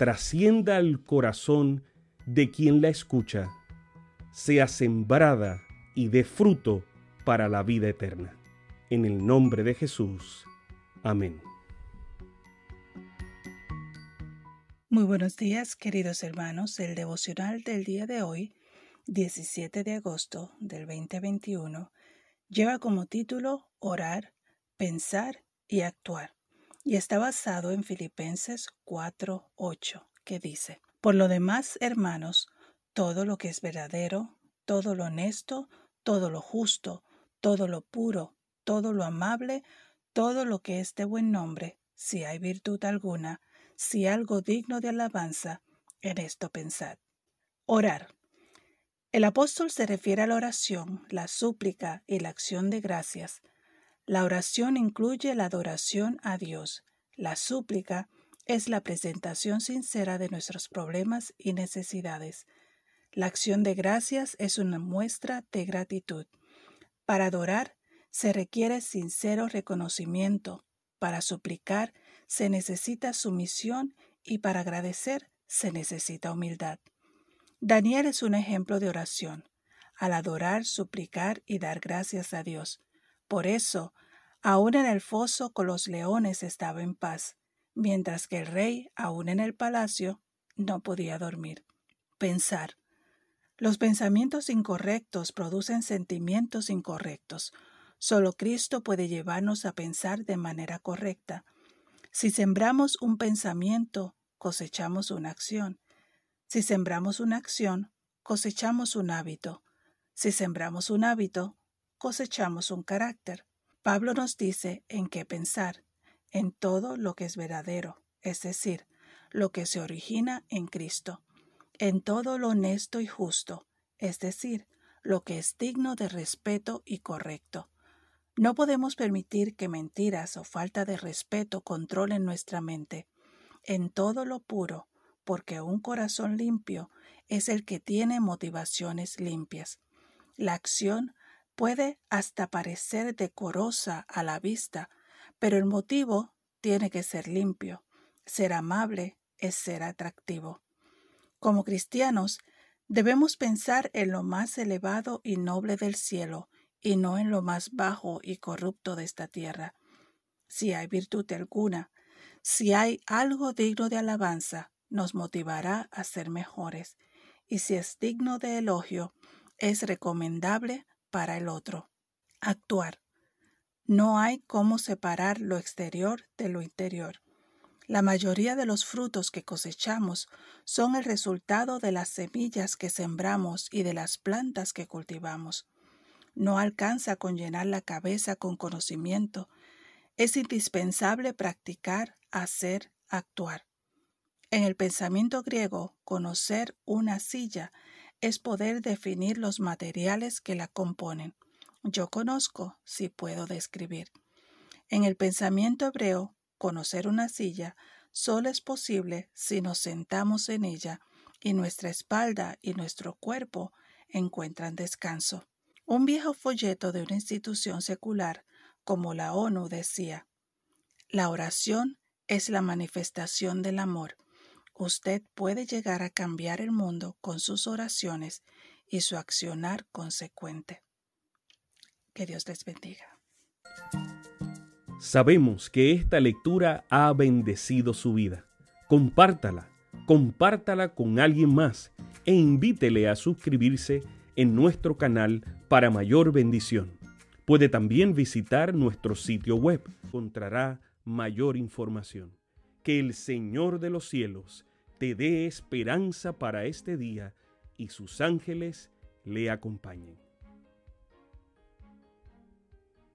trascienda al corazón de quien la escucha, sea sembrada y dé fruto para la vida eterna. En el nombre de Jesús. Amén. Muy buenos días, queridos hermanos. El devocional del día de hoy, 17 de agosto del 2021, lleva como título Orar, Pensar y Actuar y está basado en Filipenses 4:8, que dice, Por lo demás, hermanos, todo lo que es verdadero, todo lo honesto, todo lo justo, todo lo puro, todo lo amable, todo lo que es de buen nombre, si hay virtud alguna, si algo digno de alabanza, en esto pensad. Orar. El apóstol se refiere a la oración, la súplica y la acción de gracias, la oración incluye la adoración a Dios. La súplica es la presentación sincera de nuestros problemas y necesidades. La acción de gracias es una muestra de gratitud. Para adorar se requiere sincero reconocimiento. Para suplicar se necesita sumisión y para agradecer se necesita humildad. Daniel es un ejemplo de oración. Al adorar, suplicar y dar gracias a Dios. Por eso, aún en el foso con los leones estaba en paz, mientras que el rey, aún en el palacio, no podía dormir. Pensar. Los pensamientos incorrectos producen sentimientos incorrectos. Solo Cristo puede llevarnos a pensar de manera correcta. Si sembramos un pensamiento, cosechamos una acción. Si sembramos una acción, cosechamos un hábito. Si sembramos un hábito, cosechamos un carácter. Pablo nos dice en qué pensar, en todo lo que es verdadero, es decir, lo que se origina en Cristo, en todo lo honesto y justo, es decir, lo que es digno de respeto y correcto. No podemos permitir que mentiras o falta de respeto controlen nuestra mente, en todo lo puro, porque un corazón limpio es el que tiene motivaciones limpias. La acción puede hasta parecer decorosa a la vista, pero el motivo tiene que ser limpio. Ser amable es ser atractivo. Como cristianos, debemos pensar en lo más elevado y noble del cielo y no en lo más bajo y corrupto de esta tierra. Si hay virtud alguna, si hay algo digno de alabanza, nos motivará a ser mejores, y si es digno de elogio, es recomendable para el otro. Actuar. No hay cómo separar lo exterior de lo interior. La mayoría de los frutos que cosechamos son el resultado de las semillas que sembramos y de las plantas que cultivamos. No alcanza con llenar la cabeza con conocimiento. Es indispensable practicar, hacer, actuar. En el pensamiento griego, conocer una silla es poder definir los materiales que la componen. Yo conozco si puedo describir. En el pensamiento hebreo, conocer una silla solo es posible si nos sentamos en ella y nuestra espalda y nuestro cuerpo encuentran descanso. Un viejo folleto de una institución secular como la ONU decía, la oración es la manifestación del amor usted puede llegar a cambiar el mundo con sus oraciones y su accionar consecuente. Que Dios les bendiga. Sabemos que esta lectura ha bendecido su vida. Compártala, compártala con alguien más e invítele a suscribirse en nuestro canal para mayor bendición. Puede también visitar nuestro sitio web. Encontrará mayor información. Que el Señor de los cielos te dé esperanza para este día y sus ángeles le acompañen.